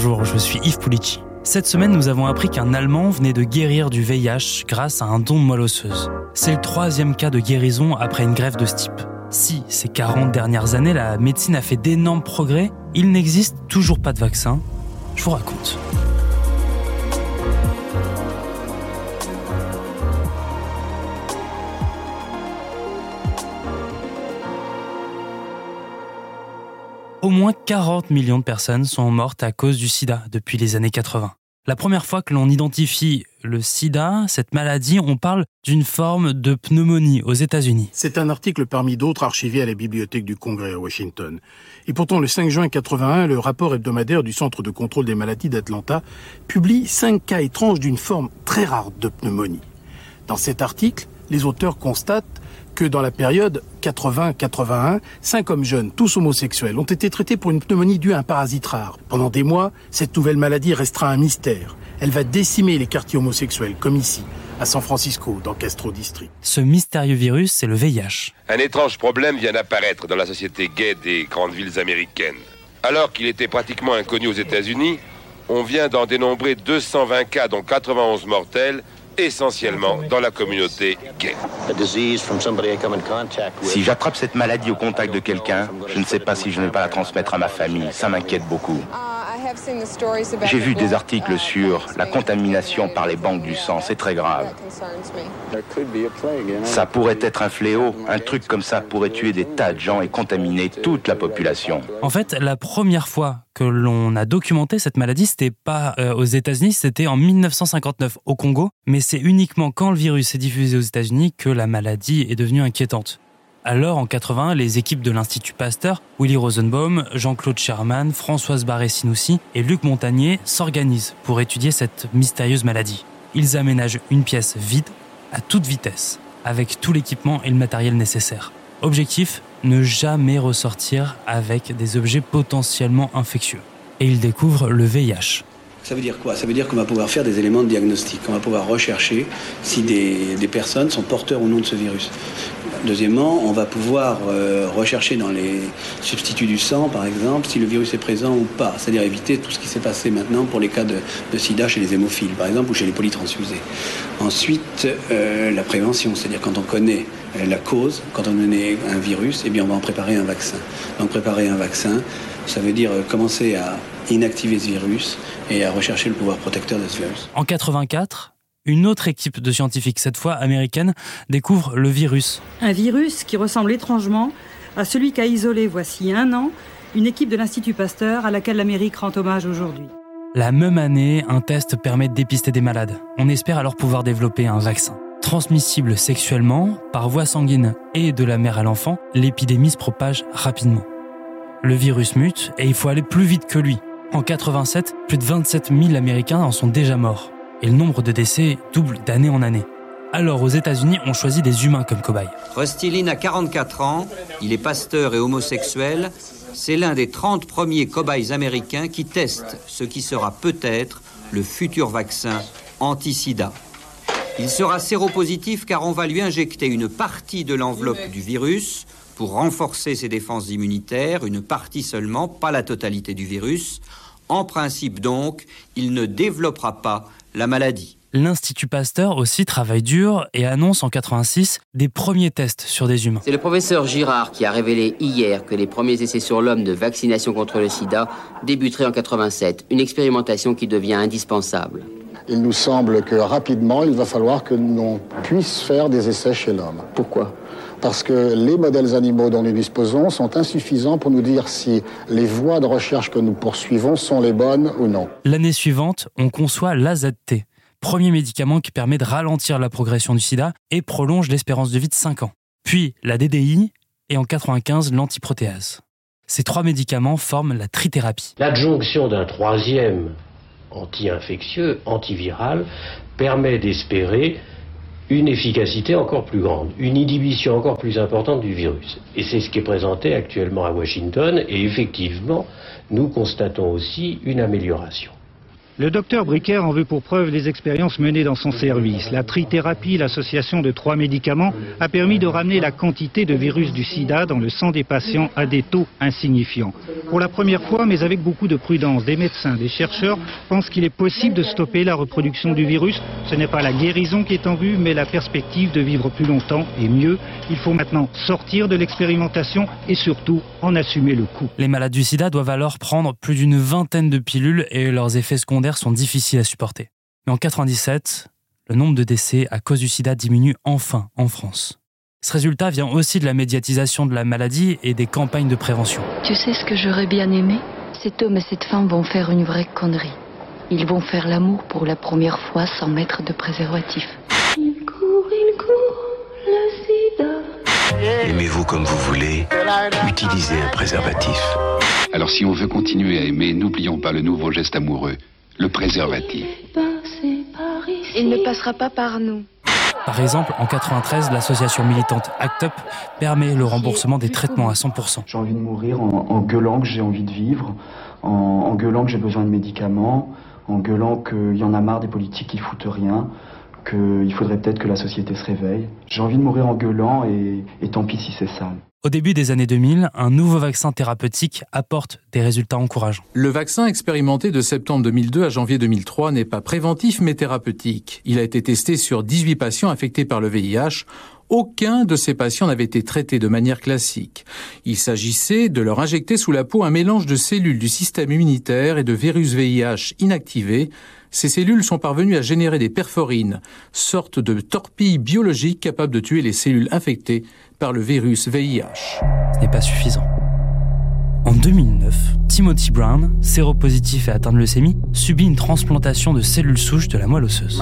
Bonjour, je suis Yves Pulici. Cette semaine, nous avons appris qu'un Allemand venait de guérir du VIH grâce à un don de moelle osseuse. C'est le troisième cas de guérison après une grève de ce type. Si ces 40 dernières années, la médecine a fait d'énormes progrès, il n'existe toujours pas de vaccin. Je vous raconte. Au moins 40 millions de personnes sont mortes à cause du sida depuis les années 80. La première fois que l'on identifie le sida, cette maladie, on parle d'une forme de pneumonie aux États-Unis. C'est un article parmi d'autres archivé à la bibliothèque du Congrès à Washington. Et pourtant, le 5 juin 81, le rapport hebdomadaire du Centre de contrôle des maladies d'Atlanta publie cinq cas étranges d'une forme très rare de pneumonie. Dans cet article, les auteurs constatent que dans la période 80-81, cinq hommes jeunes, tous homosexuels, ont été traités pour une pneumonie due à un parasite rare. Pendant des mois, cette nouvelle maladie restera un mystère. Elle va décimer les quartiers homosexuels, comme ici, à San Francisco, dans Castro District. Ce mystérieux virus, c'est le VIH. Un étrange problème vient d'apparaître dans la société gay des grandes villes américaines. Alors qu'il était pratiquement inconnu aux États-Unis, on vient d'en dénombrer 220 cas, dont 91 mortels, essentiellement dans la communauté gay. Si j'attrape cette maladie au contact de quelqu'un, je ne sais pas si je ne vais pas la transmettre à ma famille. Ça m'inquiète beaucoup. J'ai vu des articles sur la contamination par les banques du sang. C'est très grave. Ça pourrait être un fléau. Un truc comme ça pourrait tuer des tas de gens et contaminer toute la population. En fait, la première fois que l'on a documenté cette maladie, c'était pas euh, aux États-Unis, c'était en 1959 au Congo, mais c'est uniquement quand le virus s'est diffusé aux États-Unis que la maladie est devenue inquiétante. Alors, en 80, les équipes de l'Institut Pasteur, Willy Rosenbaum, Jean-Claude Sherman, Françoise Barré-Sinoussi et Luc Montagnier s'organisent pour étudier cette mystérieuse maladie. Ils aménagent une pièce vide à toute vitesse, avec tout l'équipement et le matériel nécessaire. Objectif, ne jamais ressortir avec des objets potentiellement infectieux. Et ils découvrent le VIH. Ça veut dire quoi? Ça veut dire qu'on va pouvoir faire des éléments de diagnostic. On va pouvoir rechercher si des, des personnes sont porteurs ou non de ce virus. Deuxièmement, on va pouvoir euh, rechercher dans les substituts du sang, par exemple, si le virus est présent ou pas. C'est-à-dire éviter tout ce qui s'est passé maintenant pour les cas de, sida chez les hémophiles, par exemple, ou chez les polytransfusés. Ensuite, euh, la prévention, c'est-à-dire quand on connaît euh, la cause, quand on connaît un virus, eh bien, on va en préparer un vaccin. Donc, préparer un vaccin, ça veut dire commencer à inactiver ce virus et à rechercher le pouvoir protecteur de ce virus. En 84, une autre équipe de scientifiques, cette fois américaine, découvre le virus. Un virus qui ressemble étrangement à celui qu'a isolé voici un an une équipe de l'Institut Pasteur à laquelle l'Amérique rend hommage aujourd'hui. La même année, un test permet de dépister des malades. On espère alors pouvoir développer un vaccin. Transmissible sexuellement, par voie sanguine et de la mère à l'enfant, l'épidémie se propage rapidement. Le virus mute et il faut aller plus vite que lui. En 87, plus de 27 000 Américains en sont déjà morts et le nombre de décès double d'année en année. Alors aux États-Unis, on choisit des humains comme cobayes. Rusty a 44 ans, il est pasteur et homosexuel. C'est l'un des 30 premiers cobayes américains qui testent ce qui sera peut-être le futur vaccin anti-sida. Il sera séropositif car on va lui injecter une partie de l'enveloppe du virus pour renforcer ses défenses immunitaires, une partie seulement, pas la totalité du virus. En principe donc, il ne développera pas la maladie. L'Institut Pasteur aussi travaille dur et annonce en 86 des premiers tests sur des humains. C'est le professeur Girard qui a révélé hier que les premiers essais sur l'homme de vaccination contre le sida débuteraient en 87, une expérimentation qui devient indispensable. Il nous semble que rapidement, il va falloir que l'on puisse faire des essais chez l'homme. Pourquoi? Parce que les modèles animaux dont nous disposons sont insuffisants pour nous dire si les voies de recherche que nous poursuivons sont les bonnes ou non. L'année suivante, on conçoit l'AZT, premier médicament qui permet de ralentir la progression du sida et prolonge l'espérance de vie de 5 ans. Puis la DDI et en 95 l'antiprotéase. Ces trois médicaments forment la trithérapie. L'adjonction d'un troisième anti-infectieux, antiviral, permet d'espérer une efficacité encore plus grande, une inhibition encore plus importante du virus. Et c'est ce qui est présenté actuellement à Washington, et effectivement, nous constatons aussi une amélioration. Le docteur Bricker en veut pour preuve les expériences menées dans son service. La trithérapie, l'association de trois médicaments, a permis de ramener la quantité de virus du sida dans le sang des patients à des taux insignifiants. Pour la première fois, mais avec beaucoup de prudence, des médecins, des chercheurs pensent qu'il est possible de stopper la reproduction du virus. Ce n'est pas la guérison qui est en vue, mais la perspective de vivre plus longtemps et mieux. Il faut maintenant sortir de l'expérimentation et surtout en assumer le coût. Les malades du sida doivent alors prendre plus d'une vingtaine de pilules et leurs effets secondaires sont difficiles à supporter. Mais en 97, le nombre de décès à cause du sida diminue enfin en France. Ce résultat vient aussi de la médiatisation de la maladie et des campagnes de prévention. Tu sais ce que j'aurais bien aimé? Cet homme et cette femme vont faire une vraie connerie. Ils vont faire l'amour pour la première fois sans mettre de préservatif. Il court, il court, le sida. Aimez-vous comme vous voulez, utilisez un préservatif. Alors si on veut continuer à aimer, n'oublions pas le nouveau geste amoureux le préservatif. Il ne passera pas par nous. Par exemple, en 93, l'association militante ACT UP permet le remboursement des traitements à 100%. J'ai envie de mourir en, gueulant que j'ai envie de vivre, en, gueulant que j'ai besoin de médicaments, en gueulant qu'il y en a marre des politiques qui foutent rien, qu'il faudrait peut-être que la société se réveille. J'ai envie de mourir en gueulant et, et tant pis si c'est ça. Au début des années 2000, un nouveau vaccin thérapeutique apporte des résultats encourageants. Le vaccin expérimenté de septembre 2002 à janvier 2003 n'est pas préventif mais thérapeutique. Il a été testé sur 18 patients affectés par le VIH. Aucun de ces patients n'avait été traité de manière classique. Il s'agissait de leur injecter sous la peau un mélange de cellules du système immunitaire et de virus VIH inactivés. Ces cellules sont parvenues à générer des perforines, sorte de torpilles biologiques capables de tuer les cellules infectées par le virus VIH. Ce n'est pas suffisant. En 2009, Timothy Brown, séropositif et atteint de leucémie, subit une transplantation de cellules souches de la moelle osseuse.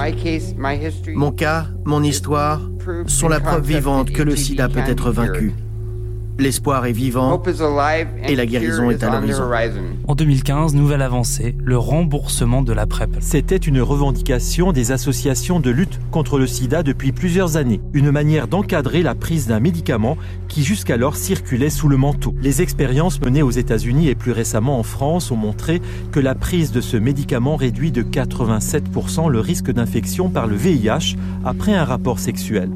Mon cas, mon histoire, sont la preuve vivante que le sida peut être vaincu. L'espoir est vivant et la guérison est à l'horizon. En 2015, nouvelle avancée, le remboursement de la PrEP. C'était une revendication des associations de lutte contre le sida depuis plusieurs années, une manière d'encadrer la prise d'un médicament qui jusqu'alors circulait sous le manteau. Les expériences menées aux États-Unis et plus récemment en France ont montré que la prise de ce médicament réduit de 87% le risque d'infection par le VIH après un rapport sexuel.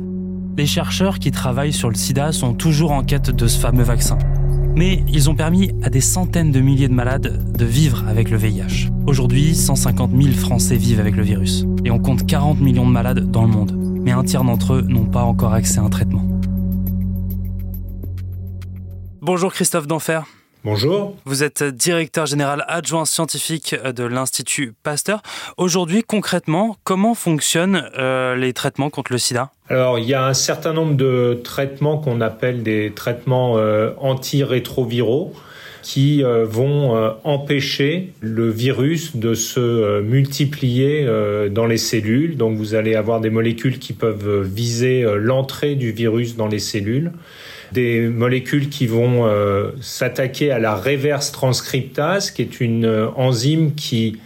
Les chercheurs qui travaillent sur le sida sont toujours en quête de ce fameux vaccin. Mais ils ont permis à des centaines de milliers de malades de vivre avec le VIH. Aujourd'hui, 150 000 Français vivent avec le virus. Et on compte 40 millions de malades dans le monde. Mais un tiers d'entre eux n'ont pas encore accès à un traitement. Bonjour Christophe Denfer. Bonjour. Vous êtes directeur général adjoint scientifique de l'Institut Pasteur. Aujourd'hui, concrètement, comment fonctionnent euh, les traitements contre le sida? Alors, il y a un certain nombre de traitements qu'on appelle des traitements euh, antirétroviraux qui euh, vont empêcher le virus de se multiplier dans les cellules. Donc vous allez avoir des molécules qui peuvent viser l'entrée du virus dans les cellules des molécules qui vont euh, s'attaquer à la reverse transcriptase, qui est une euh, enzyme qui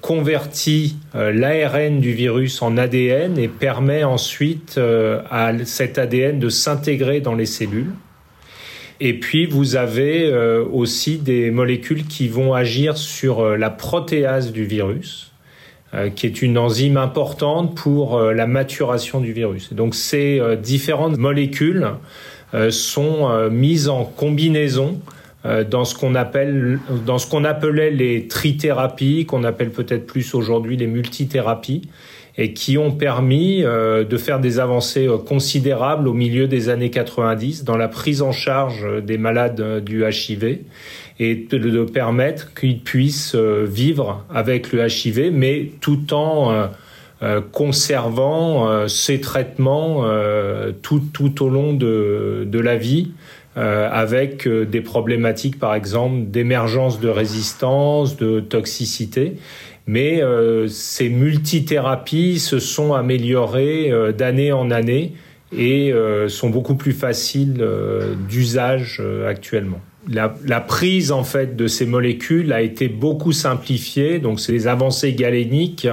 convertit euh, l'ARN du virus en ADN et permet ensuite à cet ADN de s'intégrer dans les cellules. Et puis vous avez aussi des molécules qui vont agir sur la protéase du virus, qui est une enzyme importante pour la maturation du virus. donc ces différentes molécules sont euh, mises en combinaison euh, dans ce qu'on appelle dans ce qu'on appelait les trithérapies qu'on appelle peut-être plus aujourd'hui les multithérapies et qui ont permis de faire des avancées considérables au milieu des années 90 dans la prise en charge des malades du HIV et de, permettre qu'ils puissent vivre avec le HIV mais tout en euh, conservant euh, ces traitements euh, tout, tout au long de, de la vie. avec des problématiques, par exemple, d'émergence de résistance, de toxicité. Mais ces multithérapies se sont améliorées d'année en année et sont beaucoup plus faciles d'usage actuellement. La, la, prise en fait de ces molécules a été beaucoup simplifiée, donc c'est des avancées galéniques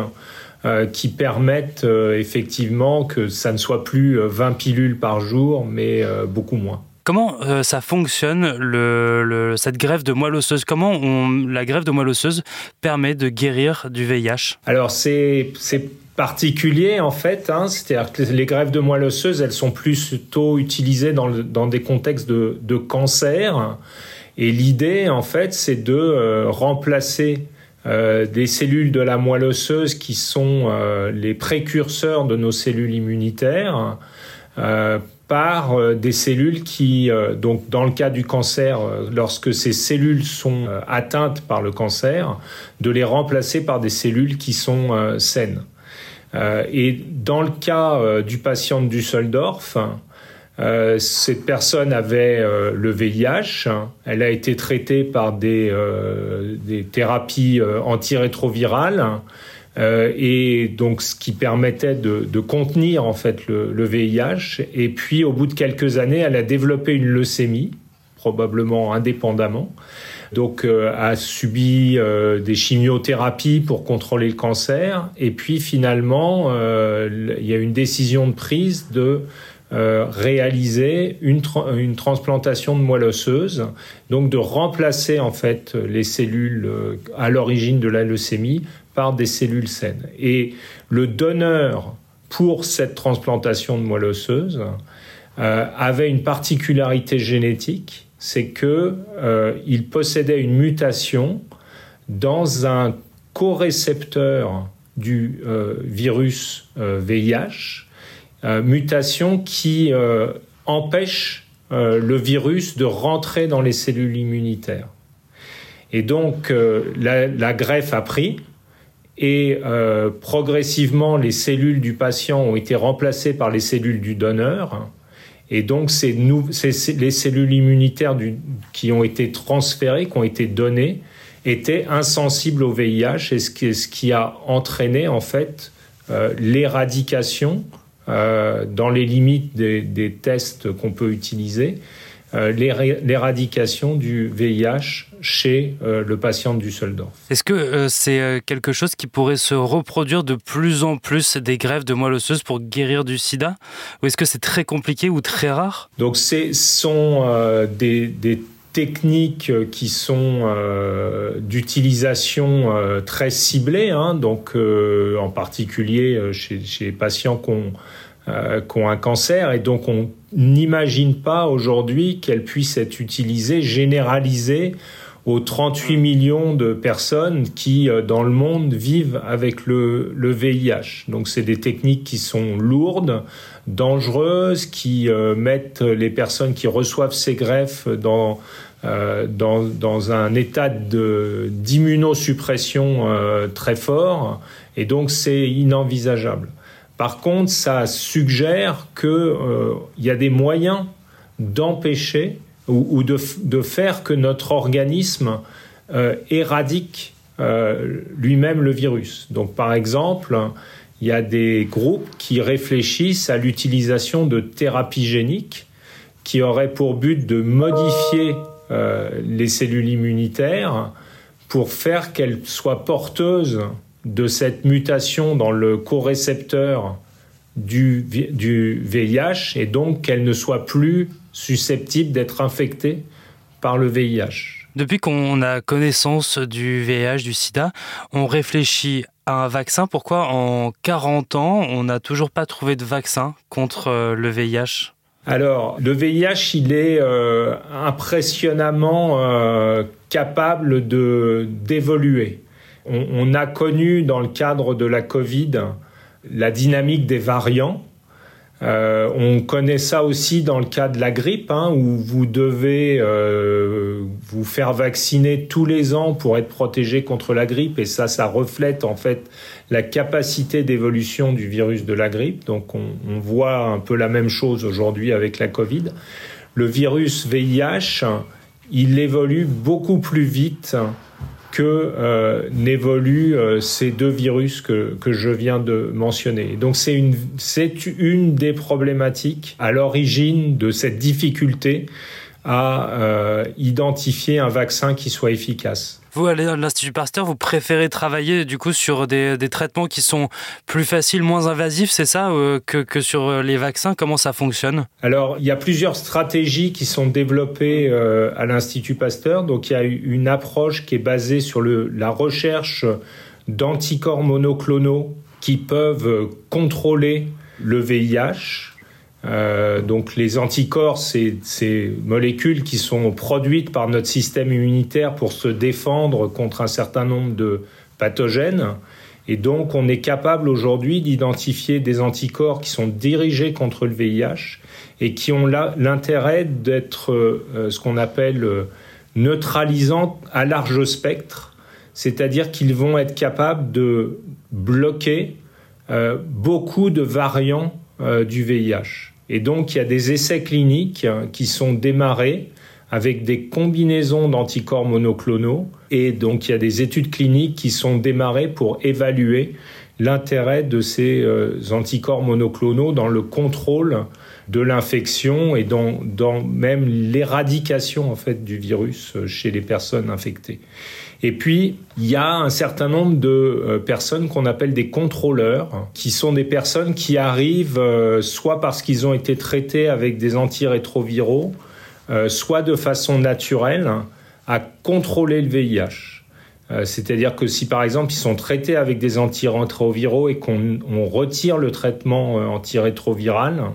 euh, qui permettent euh, effectivement que ça ne soit plus 20 euh, pilules par jour, mais beaucoup moins. Comment ça fonctionne le, cette grève de moelle osseuse? Comment on, la grève de moelle osseuse permet de guérir du VIH Alors c'est particulier en fait, hein, c'est-à-dire que les grèves de moelle osseuse, elles sont plutôt utilisées dans, dans des contextes de, de cancer. Et l'idée en fait, c'est de euh, remplacer euh, des cellules de la moelle osseuse qui sont euh, les précurseurs de nos cellules immunitaires euh, par euh, des cellules qui, donc dans le cas du cancer, lorsque ces cellules sont atteintes par le cancer, de les remplacer par des cellules qui sont saines. Et dans le cas du patient de Düsseldorf, euh, cette personne avait le VIH. Elle a été traitée par des, des thérapies antirétrovirales. et donc ce qui permettait de, de contenir en fait le, le, VIH. Et puis au bout de quelques années, elle a développé une leucémie, probablement indépendamment donc euh, a subi euh, des chimiothérapies pour contrôler le cancer. Et puis finalement, euh, il y a une décision de prise de réaliser une, transplantation de moelle osseuse, donc de remplacer en fait les cellules à l'origine de la leucémie par des cellules saines. Et le donneur pour cette transplantation de moelle osseuse avait une particularité génétique c'est que euh, il possédait une mutation dans un co-récepteur du euh, virus VIH, euh, mutation qui empêche le virus de rentrer dans les cellules immunitaires. Et donc la, la, greffe a pris et progressivement les cellules du patient ont été remplacées par les cellules du donneur et donc, c'est les cellules immunitaires qui ont été transférées, qui ont été données, étaient insensibles au VIH, et ce qui, ce qui a entraîné en fait euh, l'éradication, euh, dans les limites des tests qu'on peut utiliser, euh, l'éradication du VIH chez euh, le patient du Düsseldorf. Est-ce que euh, c'est quelque chose qui pourrait se reproduire de plus en plus des grèves de moelle osseuse pour guérir du sida? Ou est-ce que c'est très compliqué ou très rare? Donc ce sont des, des, techniques qui sont d'utilisation très ciblée, hein, donc en particulier chez, chez les patients qui ont euh, qui ont un cancer. Et donc on n'imagine pas aujourd'hui qu'elle puisse être utilisée, généralisée aux 38 millions de personnes qui, euh, dans le monde, vivent avec le, VIH. Donc, c'est des techniques qui sont lourdes, dangereuses, qui euh, mettent les personnes qui reçoivent ces greffes dans, euh, dans, un état d'immunosuppression très fort. Et donc, c'est inenvisageable. Par contre, ça suggère qu'il y a des moyens d'empêcher ou, de, faire que notre organisme euh, éradique euh, lui-même le virus. Donc, par exemple, il y a des groupes qui réfléchissent à l'utilisation de thérapies géniques qui auraient pour but de modifier les cellules immunitaires pour faire qu'elles soient porteuses de cette mutation dans le co-récepteur du, du VIH et donc qu'elle ne soit plus susceptible d'être infectée par le VIH. Depuis qu'on a connaissance du VIH, du sida, on réfléchit à un vaccin. Pourquoi en 40 ans, on n'a toujours pas trouvé de vaccin contre euh, le VIH alors, le VIH, il est euh, impressionnamment euh, capable de d'évoluer. On, a connu dans le cadre de la Covid la dynamique des variants. Euh, on connaît ça aussi dans le cas de la grippe, hein, où vous devez euh, vous faire vacciner tous les ans pour être protégé contre la grippe, et ça, ça reflète en fait la capacité d'évolution du virus de la grippe. Donc, on, on voit un peu la même chose aujourd'hui avec la Covid. Le virus VIH, il évolue beaucoup plus vite que euh, n'évoluent euh, ces deux virus que, que je viens de mentionner. Donc c'est une, c'est une des problématiques à l'origine de cette difficulté à identifier un vaccin qui soit efficace. Vous, à l'Institut Pasteur, vous préférez travailler du coup sur des, traitements qui sont plus faciles, moins invasifs, c'est ça, euh, que, que, sur euh, les vaccins? Comment ça fonctionne? Alors, il y a plusieurs stratégies qui sont développées euh, à l'Institut Pasteur. Donc, il y a une approche qui est basée sur le, la recherche d'anticorps monoclonaux qui peuvent contrôler le VIH euh, donc les anticorps, c'est ces molécules qui sont produites par notre système immunitaire pour se défendre contre un certain nombre de pathogènes. Et donc on est capable aujourd'hui d'identifier des anticorps qui sont dirigés contre le VIH et qui ont l'intérêt d'être euh, ce qu'on appelle euh, neutralisants à large spectre, c'est-à-dire qu'ils vont être capables de bloquer beaucoup de variants du VIH. Et donc, il y a des essais cliniques qui sont démarrés avec des combinaisons d'anticorps monoclonaux. Et donc, il y a des études cliniques qui sont démarrées pour évaluer l'intérêt de ces euh, anticorps monoclonaux dans le contrôle de l'infection et dans, dans même l'éradication en fait du virus euh, chez les personnes infectées. Et puis, il y a un certain nombre de euh, personnes qu'on appelle des contrôleurs, qui sont des personnes qui arrivent euh, soit parce qu'ils ont été traités avec des antirétroviraux, soit de façon naturelle, à contrôler le VIH. C'est-à-dire que si par exemple ils sont traités avec des antirétroviraux et qu'on retire le traitement antirétroviral, euh,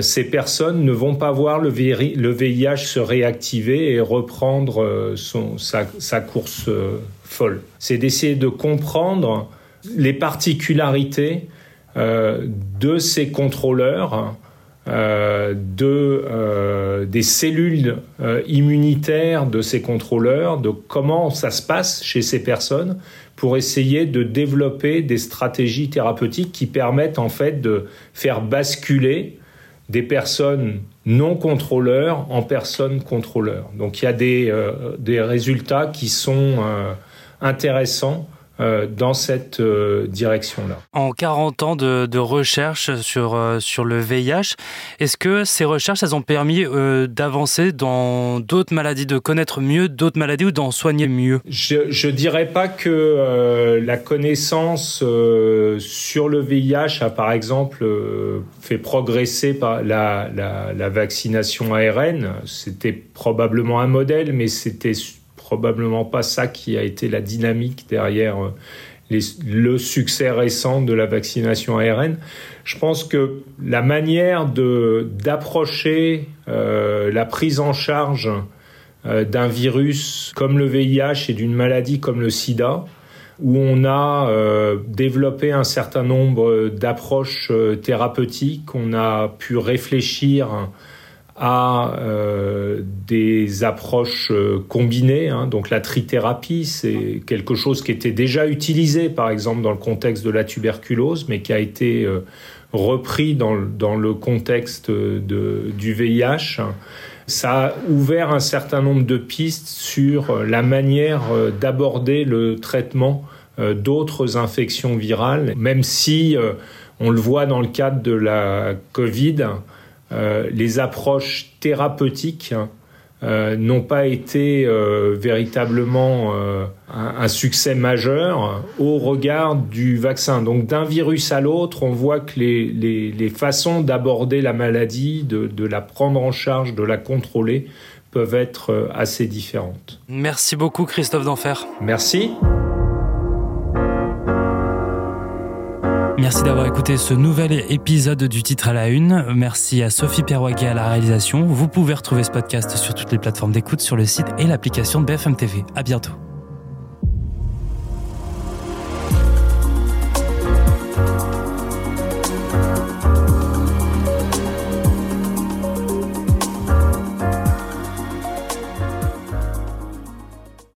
ces personnes ne vont pas voir le, VIH se réactiver et reprendre euh, sa, course euh, folle. C'est d'essayer de comprendre les particularités de ces contrôleurs, de, des cellules immunitaires de ces contrôleurs, de comment ça se passe chez ces personnes pour essayer de développer des stratégies thérapeutiques qui permettent en fait de faire basculer des personnes non contrôleurs en personnes contrôleurs. Donc il y a des, euh, résultats qui sont euh, intéressants dans cette euh, direction-là. En 40 ans de, de recherche sur, euh, sur le VIH, est-ce que ces recherches elles ont permis d'avancer dans d'autres maladies, de connaître mieux d'autres maladies ou d'en soigner mieux? Je ne dirais pas que la connaissance sur le VIH a par exemple fait progresser par la, la, la vaccination ARN. C'était probablement un modèle, mais c'était probablement pas ça qui a été la dynamique derrière euh, le succès récent de la vaccination ARN. Je pense que la manière d'approcher euh, la prise en charge euh, d'un virus comme le VIH et d'une maladie comme le SIDA, où on a développé un certain nombre d'approches thérapeutiques, on a pu réfléchir à euh, des approches euh, combinées. Hein. Donc la trithérapie, c'est quelque chose qui était déjà utilisé, par exemple, dans le contexte de la tuberculose, mais qui a été euh, repris dans, dans, le contexte de, du VIH. Ça a ouvert un certain nombre de pistes sur la manière d'aborder le traitement d'autres infections virales, même si on le voit dans le cadre de la Covid, euh, les approches thérapeutiques euh, n'ont pas été euh, véritablement un, succès majeur au regard du vaccin. Donc d'un virus à l'autre, on voit que les, façons d'aborder la maladie, de, de, la prendre en charge, de la contrôler, peuvent être assez différentes. Merci beaucoup Christophe D'Enfer. Merci. Merci d'avoir écouté ce nouvel épisode du titre à la une. Merci à Sophie Perwaguet à la réalisation. Vous pouvez retrouver ce podcast sur toutes les plateformes d'écoute, sur le site et l'application de BFM TV. À bientôt.